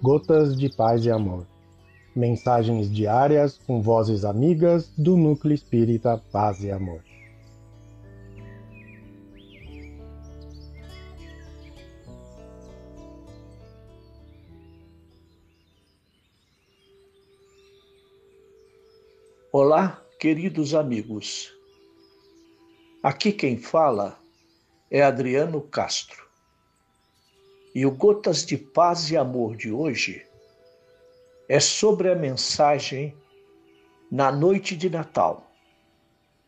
Gotas de Paz e Amor. Mensagens diárias com vozes amigas do Núcleo Espírita Paz e Amor. Olá, queridos amigos. Aqui quem fala é Adriano Castro. E o Gotas de Paz e Amor de hoje é sobre a mensagem Na Noite de Natal,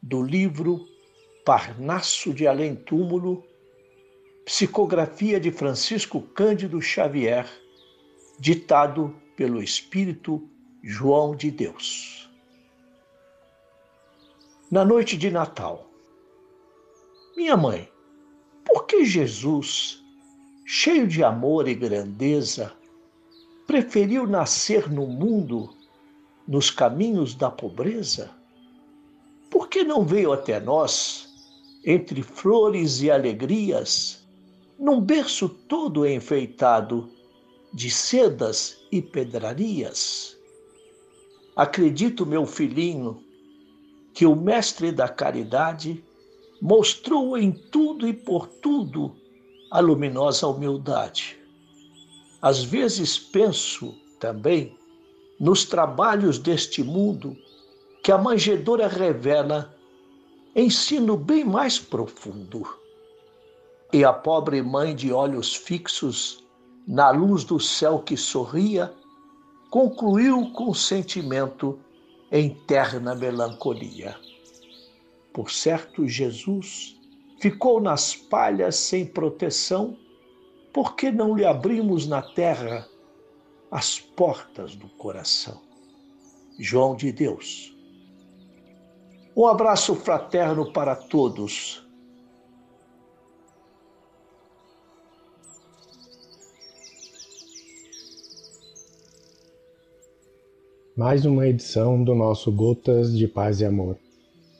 do livro Parnasso de Além Túmulo, psicografia de Francisco Cândido Xavier, ditado pelo Espírito João de Deus. Na noite de Natal, minha mãe, por que Jesus cheio de amor e grandeza, preferiu nascer no mundo nos caminhos da pobreza? Por que não veio até nós, entre flores e alegrias, num berço todo enfeitado de sedas e pedrarias? Acredito, meu filhinho, que o Mestre da Caridade mostrou em tudo e por tudo a luminosa humildade. Às vezes penso também nos trabalhos deste mundo que a manjedoura revela ensino bem mais profundo. E a pobre mãe de olhos fixos na luz do céu que sorria, concluiu com sentimento em terna melancolia. Por certo, Jesus ficou nas palhas sem proteção, por que não lhe abrimos na terra as portas do coração? João de Deus. Um abraço fraterno para todos. Mais uma edição do nosso Gotas de Paz e Amor.